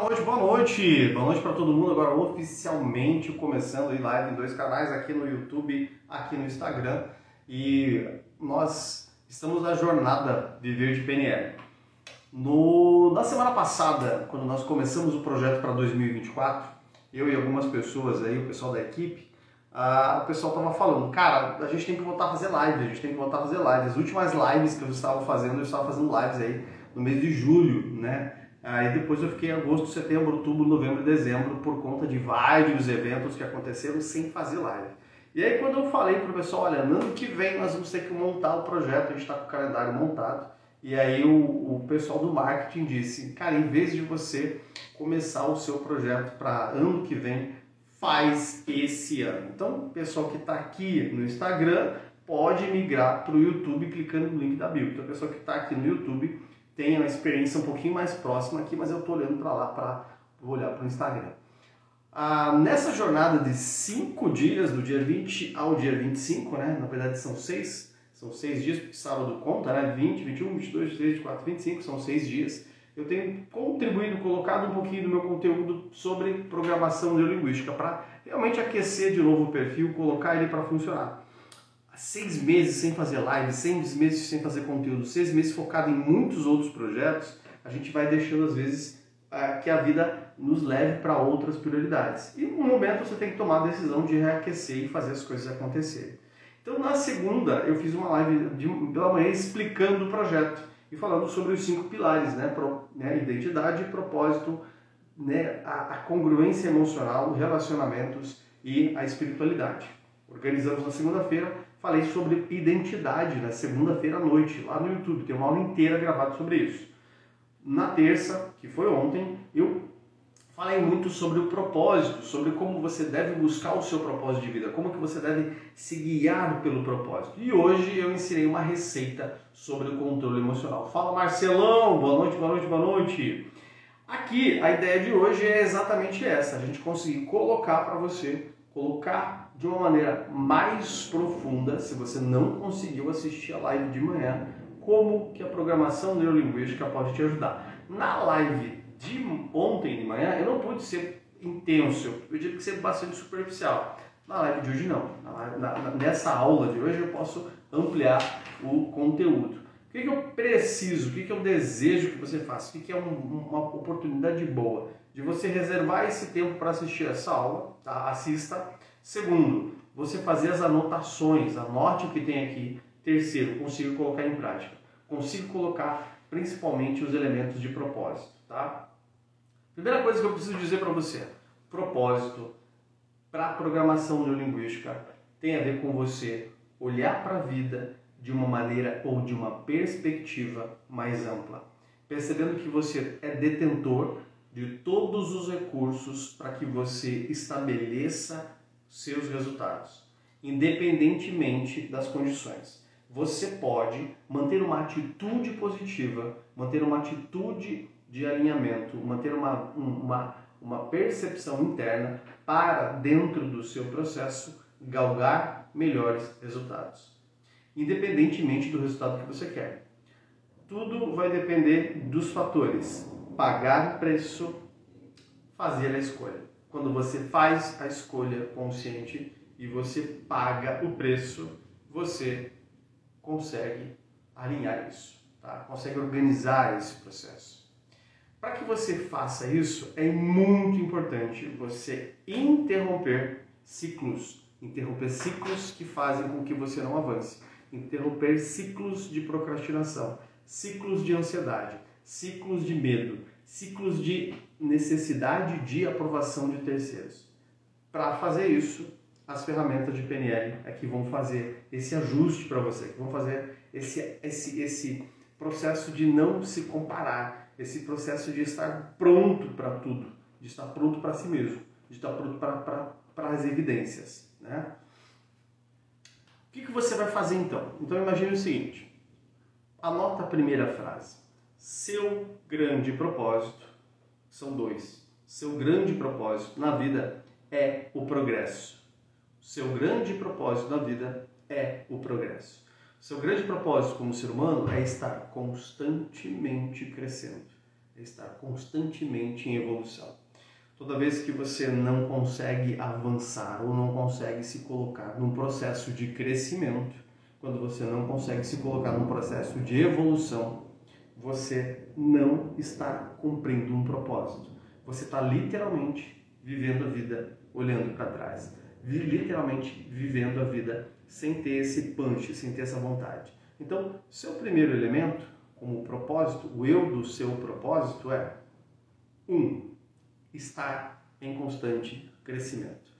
Boa noite, boa noite. Boa noite para todo mundo. Agora oficialmente começando a live em dois canais, aqui no YouTube, aqui no Instagram. E nós estamos na jornada Viver de PNL. No, na semana passada, quando nós começamos o projeto para 2024, eu e algumas pessoas aí, o pessoal da equipe, o pessoal estava falando, cara, a gente tem que voltar a fazer live, a gente tem que voltar a fazer live. As últimas lives que eu estava fazendo, eu estava fazendo lives aí no mês de julho, né? Aí depois eu fiquei agosto, setembro, outubro, novembro dezembro por conta de vários eventos que aconteceram sem fazer live. E aí quando eu falei para o pessoal, olha, no ano que vem nós vamos ter que montar o projeto, a gente está com o calendário montado. E aí o, o pessoal do marketing disse, cara, em vez de você começar o seu projeto para ano que vem, faz esse ano. Então, o pessoal que está aqui no Instagram pode migrar para o YouTube clicando no link da bio. Então, o pessoal que está aqui no YouTube tem uma experiência um pouquinho mais próxima aqui, mas eu estou olhando para lá para olhar para o Instagram. Ah, nessa jornada de cinco dias, do dia 20 ao dia 25, né? na verdade são seis, são seis dias, porque sábado conta, né? 20, 21, 22, 23, 24, 25, são seis dias. Eu tenho contribuído, colocado um pouquinho do meu conteúdo sobre programação neurolinguística para realmente aquecer de novo o perfil, colocar ele para funcionar seis meses sem fazer live, seis meses sem fazer conteúdo, seis meses focado em muitos outros projetos, a gente vai deixando às vezes que a vida nos leve para outras prioridades. E no momento você tem que tomar a decisão de reaquecer e fazer as coisas acontecerem. Então na segunda eu fiz uma live de, pela manhã explicando o projeto e falando sobre os cinco pilares, né? Pro, né? Identidade, propósito, né? a, a congruência emocional, relacionamentos e a espiritualidade. Organizamos na segunda-feira falei sobre identidade na segunda-feira à noite, lá no YouTube. Tem uma aula inteira gravada sobre isso. Na terça, que foi ontem, eu falei muito sobre o propósito, sobre como você deve buscar o seu propósito de vida, como que você deve se guiar pelo propósito. E hoje eu ensinei uma receita sobre o controle emocional. Fala Marcelão, boa noite, boa noite, boa noite. Aqui a ideia de hoje é exatamente essa, a gente conseguir colocar para você, colocar de uma maneira mais profunda, se você não conseguiu assistir a live de manhã, como que a programação neurolinguística pode te ajudar. Na live de ontem de manhã, eu não pude ser intenso, eu tive que ser bastante superficial. Na live de hoje não. Na, na, nessa aula de hoje eu posso ampliar o conteúdo. O que, que eu preciso, o que, que eu desejo que você faça, o que, que é um, uma oportunidade boa de você reservar esse tempo para assistir essa aula, tá? assista Segundo, você fazer as anotações, anote o que tem aqui. Terceiro, consiga colocar em prática. Consiga colocar principalmente os elementos de propósito, tá? Primeira coisa que eu preciso dizer para você, propósito para programação neurolinguística tem a ver com você olhar para a vida de uma maneira ou de uma perspectiva mais ampla, percebendo que você é detentor de todos os recursos para que você estabeleça seus resultados, independentemente das condições. Você pode manter uma atitude positiva, manter uma atitude de alinhamento, manter uma, uma, uma percepção interna para, dentro do seu processo, galgar melhores resultados, independentemente do resultado que você quer. Tudo vai depender dos fatores: pagar preço, fazer a escolha quando você faz a escolha consciente e você paga o preço, você consegue alinhar isso, tá? consegue organizar esse processo. Para que você faça isso, é muito importante você interromper ciclos, interromper ciclos que fazem com que você não avance, interromper ciclos de procrastinação, ciclos de ansiedade, ciclos de medo, ciclos de necessidade de aprovação de terceiros. Para fazer isso, as ferramentas de PNL é que vão fazer esse ajuste para você, que vão fazer esse, esse, esse processo de não se comparar, esse processo de estar pronto para tudo, de estar pronto para si mesmo, de estar pronto para as evidências. Né? O que, que você vai fazer então? Então imagine o seguinte, anota a primeira frase. Seu grande propósito são dois. Seu grande propósito na vida é o progresso. Seu grande propósito na vida é o progresso. Seu grande propósito como ser humano é estar constantemente crescendo, é estar constantemente em evolução. Toda vez que você não consegue avançar ou não consegue se colocar num processo de crescimento, quando você não consegue se colocar num processo de evolução, você não está cumprindo um propósito. Você está literalmente vivendo a vida olhando para trás, literalmente vivendo a vida sem ter esse punch, sem ter essa vontade. Então, seu primeiro elemento, como propósito, o eu do seu propósito é um, estar em constante crescimento.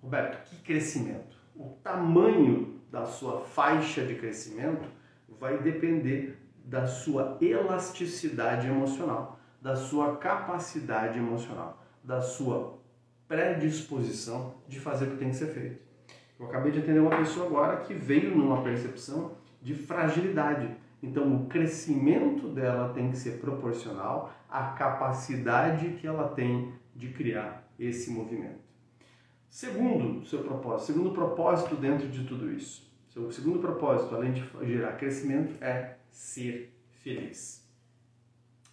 Roberto, que crescimento? O tamanho da sua faixa de crescimento vai depender da sua elasticidade emocional, da sua capacidade emocional, da sua predisposição de fazer o que tem que ser feito. Eu acabei de atender uma pessoa agora que veio numa percepção de fragilidade. Então, o crescimento dela tem que ser proporcional à capacidade que ela tem de criar esse movimento. Segundo seu propósito, segundo propósito dentro de tudo isso, seu segundo propósito, além de gerar crescimento, é ser feliz.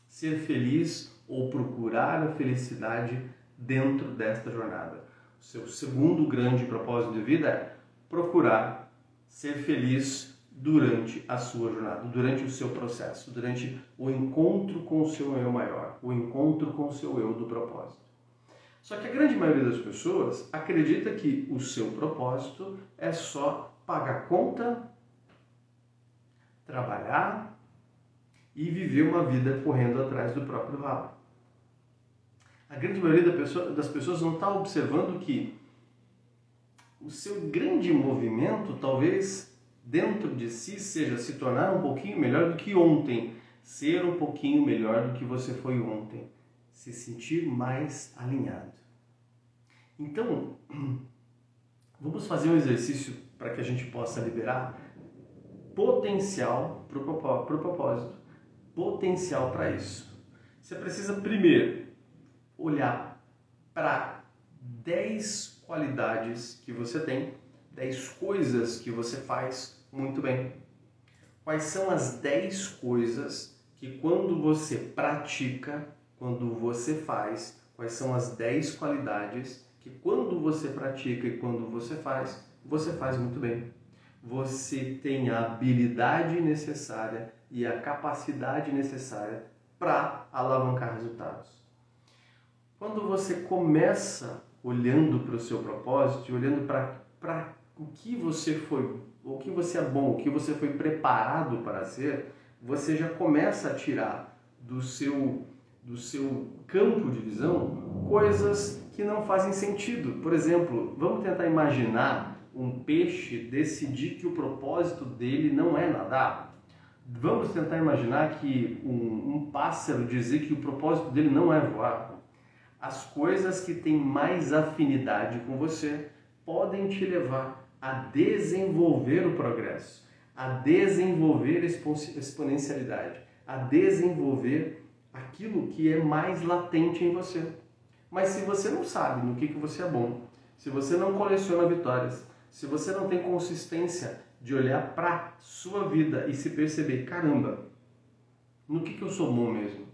Ser feliz ou procurar a felicidade dentro desta jornada. O seu segundo grande propósito de vida é procurar ser feliz durante a sua jornada, durante o seu processo, durante o encontro com o seu eu maior, o encontro com o seu eu do propósito. Só que a grande maioria das pessoas acredita que o seu propósito é só pagar conta, trabalhar e viver uma vida correndo atrás do próprio rabo. A grande maioria das pessoas não está observando que o seu grande movimento talvez dentro de si seja se tornar um pouquinho melhor do que ontem, ser um pouquinho melhor do que você foi ontem, se sentir mais alinhado. Então, vamos fazer um exercício para que a gente possa liberar potencial para o propósito, potencial para isso. Você precisa primeiro olhar para 10 qualidades que você tem 10 coisas que você faz muito bem. Quais são as 10 coisas que quando você pratica, quando você faz, quais são as 10 qualidades que quando você pratica e quando você faz, você faz muito bem. Você tem a habilidade necessária e a capacidade necessária para alavancar resultados. Quando você começa olhando para o seu propósito e olhando para o que você foi, o que você é bom, o que você foi preparado para ser, você já começa a tirar do seu do seu campo de visão coisas que não fazem sentido. Por exemplo, vamos tentar imaginar um peixe decidir que o propósito dele não é nadar. Vamos tentar imaginar que um, um pássaro dizer que o propósito dele não é voar. As coisas que têm mais afinidade com você podem te levar a desenvolver o progresso, a desenvolver a exponencialidade, a desenvolver aquilo que é mais latente em você. Mas se você não sabe no que, que você é bom, se você não coleciona vitórias, se você não tem consistência de olhar para sua vida e se perceber, caramba, no que, que eu sou bom mesmo?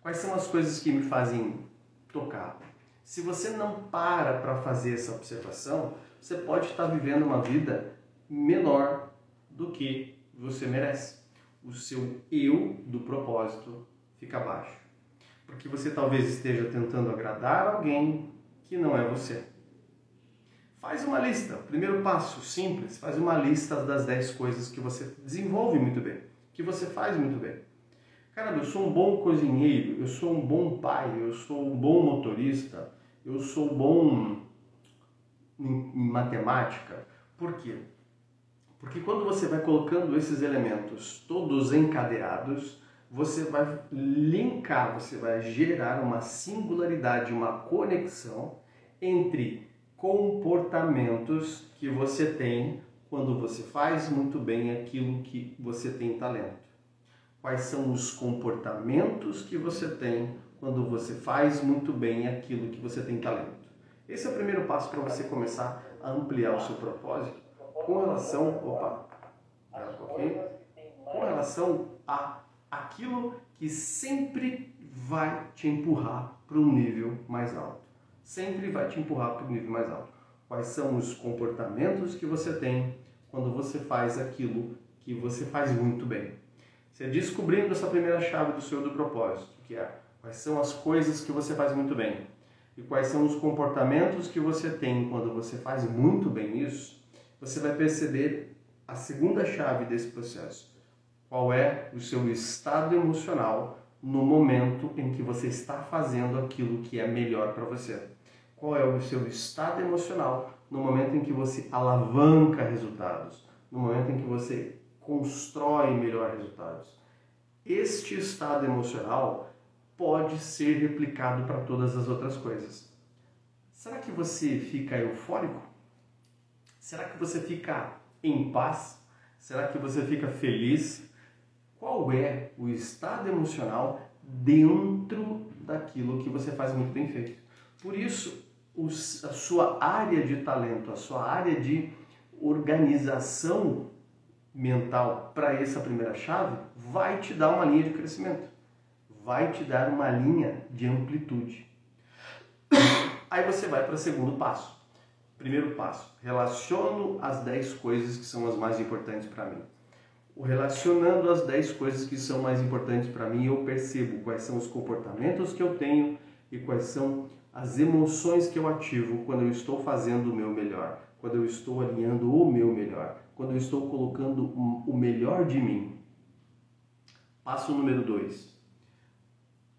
Quais são as coisas que me fazem tocar? Se você não para para fazer essa observação, você pode estar vivendo uma vida menor do que você merece. O seu eu do propósito fica baixo. Porque você talvez esteja tentando agradar alguém que não é você. Faz uma lista. Primeiro passo, simples, faz uma lista das 10 coisas que você desenvolve muito bem, que você faz muito bem. Cara, eu sou um bom cozinheiro, eu sou um bom pai, eu sou um bom motorista, eu sou bom em, em matemática. Por quê? Porque quando você vai colocando esses elementos todos encadeados, você vai linkar, você vai gerar uma singularidade, uma conexão entre comportamentos que você tem quando você faz muito bem aquilo que você tem talento. Quais são os comportamentos que você tem quando você faz muito bem aquilo que você tem talento? Esse é o primeiro passo para você começar a ampliar o seu propósito com relação, opa, um pouquinho, com relação a aquilo que sempre vai te empurrar para um nível mais alto. Sempre vai te empurrar para um nível mais alto. Quais são os comportamentos que você tem quando você faz aquilo que você faz muito bem? Você descobrindo essa primeira chave do seu do propósito, que é quais são as coisas que você faz muito bem e quais são os comportamentos que você tem quando você faz muito bem isso, você vai perceber a segunda chave desse processo. Qual é o seu estado emocional no momento em que você está fazendo aquilo que é melhor para você? Qual é o seu estado emocional no momento em que você alavanca resultados, no momento em que você constrói melhores resultados? Este estado emocional pode ser replicado para todas as outras coisas. Será que você fica eufórico? Será que você fica em paz? Será que você fica feliz? Qual é o estado emocional dentro daquilo que você faz muito bem feito? Por isso, a sua área de talento, a sua área de organização mental para essa primeira chave vai te dar uma linha de crescimento, vai te dar uma linha de amplitude. Aí você vai para o segundo passo. Primeiro passo, relaciono as 10 coisas que são as mais importantes para mim. O relacionando as 10 coisas que são mais importantes para mim, eu percebo quais são os comportamentos que eu tenho e quais são as emoções que eu ativo quando eu estou fazendo o meu melhor, quando eu estou alinhando o meu melhor, quando eu estou colocando o melhor de mim. Passo número 2.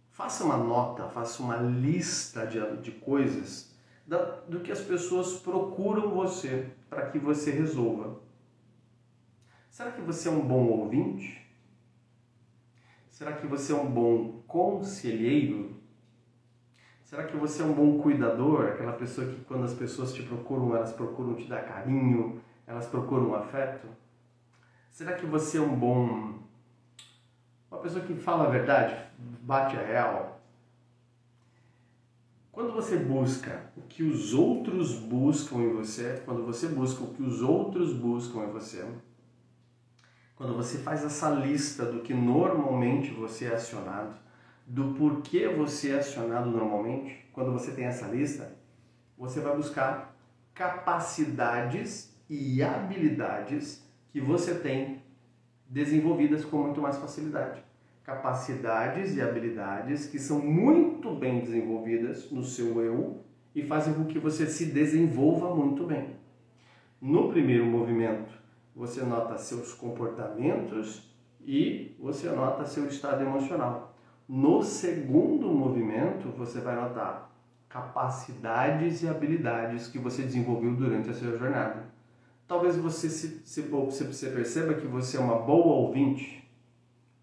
Faça uma nota, faça uma lista de, de coisas da, do que as pessoas procuram você para que você resolva. Será que você é um bom ouvinte? Será que você é um bom conselheiro? Será que você é um bom cuidador? Aquela pessoa que quando as pessoas te procuram, elas procuram te dar carinho, elas procuram afeto? Será que você é um bom. Uma pessoa que fala a verdade, bate a real? Quando você busca o que os outros buscam em você, quando você busca o que os outros buscam em você, quando você faz essa lista do que normalmente você é acionado, do porquê você é acionado normalmente, quando você tem essa lista, você vai buscar capacidades e habilidades que você tem desenvolvidas com muito mais facilidade capacidades e habilidades que são muito bem desenvolvidas no seu eu e fazem com que você se desenvolva muito bem. No primeiro movimento, você nota seus comportamentos e você nota seu estado emocional. No segundo movimento, você vai notar capacidades e habilidades que você desenvolveu durante a sua jornada. Talvez você, se, se, você perceba que você é uma boa ouvinte,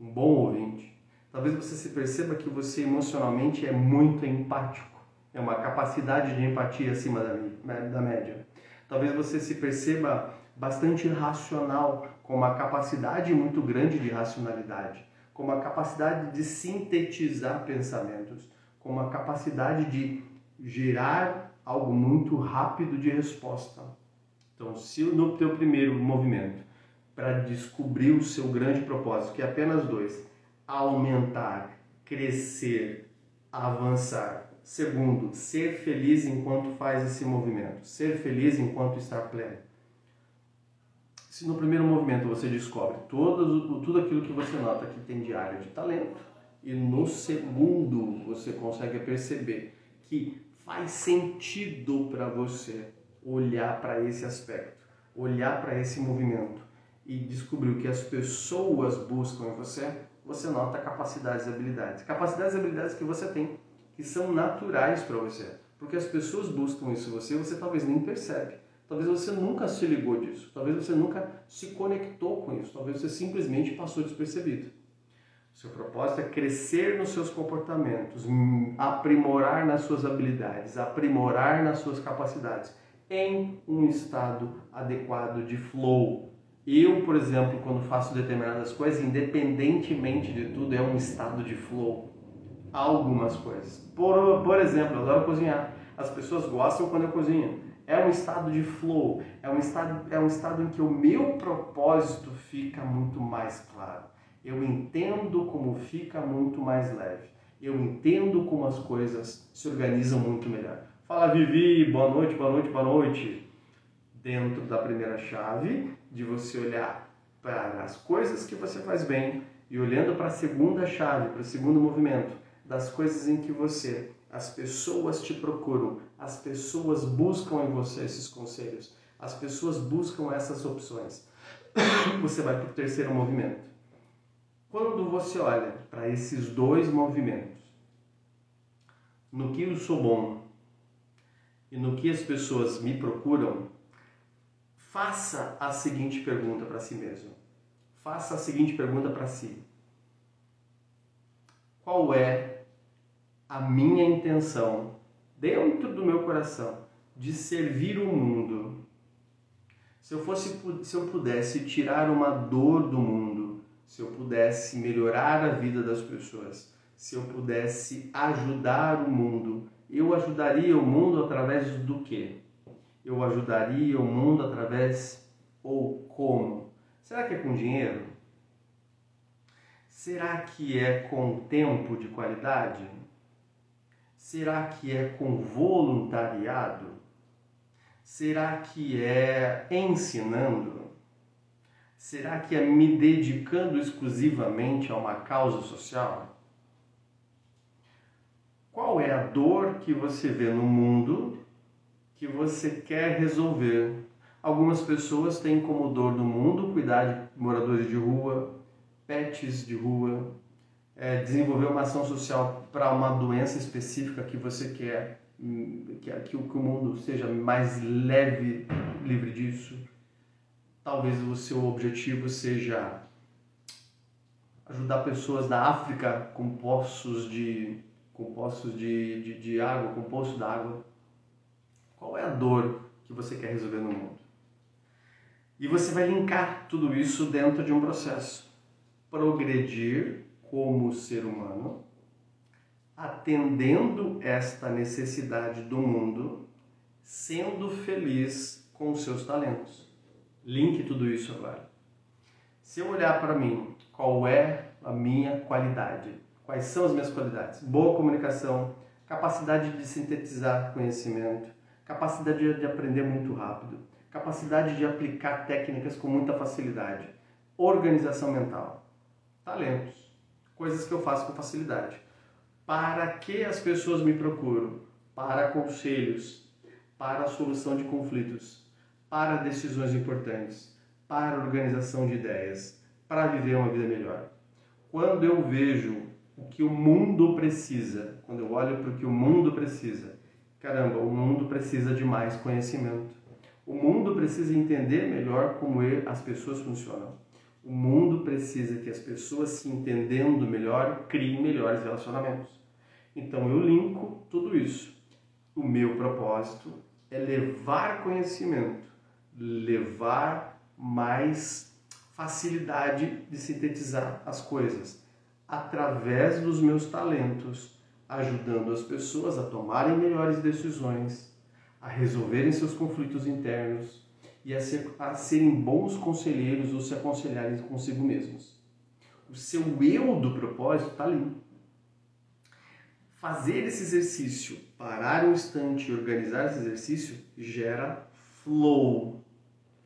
um bom ouvinte. Talvez você se perceba que você emocionalmente é muito empático, é uma capacidade de empatia acima da, da média. Talvez você se perceba bastante racional, com uma capacidade muito grande de racionalidade, com uma capacidade de sintetizar pensamentos, com uma capacidade de gerar algo muito rápido de resposta. Então, se no teu primeiro movimento para descobrir o seu grande propósito, que é apenas dois: aumentar, crescer, avançar. Segundo, ser feliz enquanto faz esse movimento, ser feliz enquanto está pleno. Se no primeiro movimento você descobre todo, tudo aquilo que você nota que tem de área de talento, e no segundo você consegue perceber que faz sentido para você olhar para esse aspecto, olhar para esse movimento, e descobriu que as pessoas buscam em você, você nota capacidades e habilidades. Capacidades e habilidades que você tem, que são naturais para você. Porque as pessoas buscam isso em você, você talvez nem percebe. Talvez você nunca se ligou disso. Talvez você nunca se conectou com isso. Talvez você simplesmente passou despercebido. Seu propósito é crescer nos seus comportamentos, aprimorar nas suas habilidades, aprimorar nas suas capacidades em um estado adequado de flow, eu, por exemplo, quando faço determinadas coisas, independentemente de tudo, é um estado de flow. Algumas coisas. Por, por exemplo, eu adoro cozinhar. As pessoas gostam quando eu cozinho. É um estado de flow, é um estado, é um estado em que o meu propósito fica muito mais claro. Eu entendo como fica muito mais leve. eu entendo como as coisas se organizam muito melhor. Fala Vivi, boa noite, boa noite, boa noite. Dentro da primeira chave, de você olhar para as coisas que você faz bem e olhando para a segunda chave, para o segundo movimento, das coisas em que você, as pessoas te procuram, as pessoas buscam em você esses conselhos, as pessoas buscam essas opções. Você vai para o terceiro movimento. Quando você olha para esses dois movimentos, no que eu sou bom e no que as pessoas me procuram, faça a seguinte pergunta para si mesmo. Faça a seguinte pergunta para si: Qual é a minha intenção dentro do meu coração de servir o mundo? Se eu fosse se eu pudesse tirar uma dor do mundo, se eu pudesse melhorar a vida das pessoas, se eu pudesse ajudar o mundo, eu ajudaria o mundo através do quê? Eu ajudaria o mundo através ou como? Será que é com dinheiro? Será que é com tempo de qualidade? Será que é com voluntariado? Será que é ensinando? Será que é me dedicando exclusivamente a uma causa social? Qual é a dor que você vê no mundo que você quer resolver? Algumas pessoas têm como dor do mundo cuidar de moradores de rua, pets de rua, é, desenvolver uma ação social para uma doença específica que você quer que, que, que o mundo seja mais leve, livre disso. Talvez o seu objetivo seja ajudar pessoas da África com poços de com poços de, de, de água, com poço d'água. Qual é a dor que você quer resolver no mundo? E você vai linkar tudo isso dentro de um processo. Progredir como ser humano, atendendo esta necessidade do mundo, sendo feliz com os seus talentos. Link tudo isso agora. Se eu olhar para mim, qual é a minha qualidade? Quais são as minhas qualidades? Boa comunicação, capacidade de sintetizar conhecimento, capacidade de aprender muito rápido, capacidade de aplicar técnicas com muita facilidade, organização mental, talentos, coisas que eu faço com facilidade. Para que as pessoas me procuram? Para conselhos, para a solução de conflitos, para decisões importantes, para organização de ideias, para viver uma vida melhor. Quando eu vejo o que o mundo precisa. Quando eu olho para o que o mundo precisa, caramba, o mundo precisa de mais conhecimento. O mundo precisa entender melhor como as pessoas funcionam. O mundo precisa que as pessoas se entendendo melhor criem melhores relacionamentos. Então eu linko tudo isso. O meu propósito é levar conhecimento, levar mais facilidade de sintetizar as coisas através dos meus talentos, ajudando as pessoas a tomarem melhores decisões, a resolverem seus conflitos internos e a, ser, a serem bons conselheiros ou se aconselharem consigo mesmos. O seu eu do propósito está ali. Fazer esse exercício, parar um instante e organizar esse exercício, gera flow.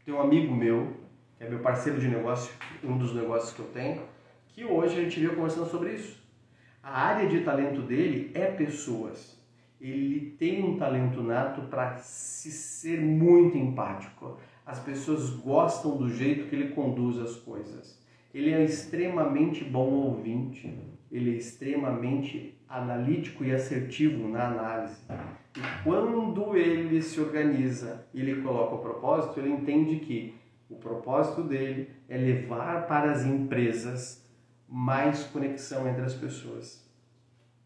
Tem um amigo meu, que é meu parceiro de negócio, um dos negócios que eu tenho, que hoje a gente veio conversando sobre isso. A área de talento dele é pessoas. Ele tem um talento nato para se ser muito empático. As pessoas gostam do jeito que ele conduz as coisas. Ele é extremamente bom ouvinte. Ele é extremamente analítico e assertivo na análise. E quando ele se organiza e ele coloca o propósito, ele entende que o propósito dele é levar para as empresas mais conexão entre as pessoas.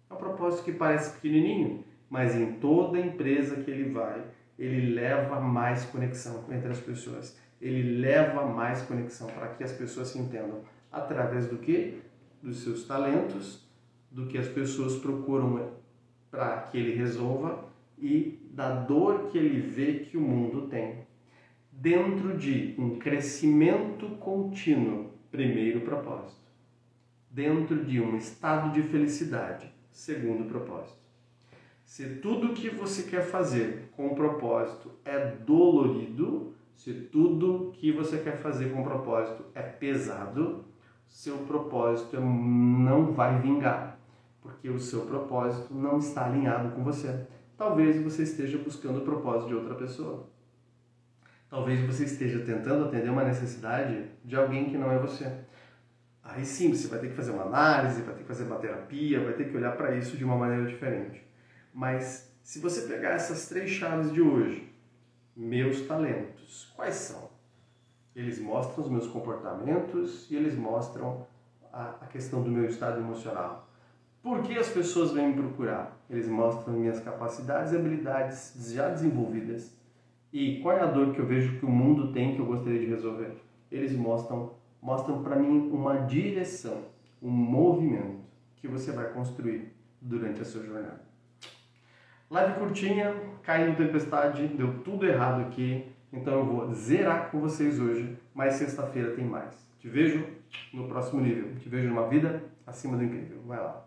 É um propósito que parece pequenininho, mas em toda empresa que ele vai, ele leva mais conexão entre as pessoas. Ele leva mais conexão para que as pessoas se entendam através do que? Dos seus talentos, do que as pessoas procuram para que ele resolva e da dor que ele vê que o mundo tem. Dentro de um crescimento contínuo, primeiro propósito dentro de um estado de felicidade. segundo propósito. Se tudo que você quer fazer com propósito é dolorido, se tudo que você quer fazer com propósito é pesado, seu propósito não vai vingar, porque o seu propósito não está alinhado com você. Talvez você esteja buscando o propósito de outra pessoa. Talvez você esteja tentando atender uma necessidade de alguém que não é você. Aí sim, você vai ter que fazer uma análise, vai ter que fazer uma terapia, vai ter que olhar para isso de uma maneira diferente. Mas se você pegar essas três chaves de hoje, meus talentos, quais são? Eles mostram os meus comportamentos e eles mostram a, a questão do meu estado emocional. Por que as pessoas vêm me procurar? Eles mostram minhas capacidades e habilidades já desenvolvidas. E qual é a dor que eu vejo que o mundo tem que eu gostaria de resolver? Eles mostram, mostram para mim uma direção, um movimento que você vai construir durante a sua jornada. Live curtinha, caindo tempestade, deu tudo errado aqui. Então eu vou zerar com vocês hoje, mas sexta-feira tem mais. Te vejo no próximo nível. Te vejo numa vida acima do incrível. Vai lá.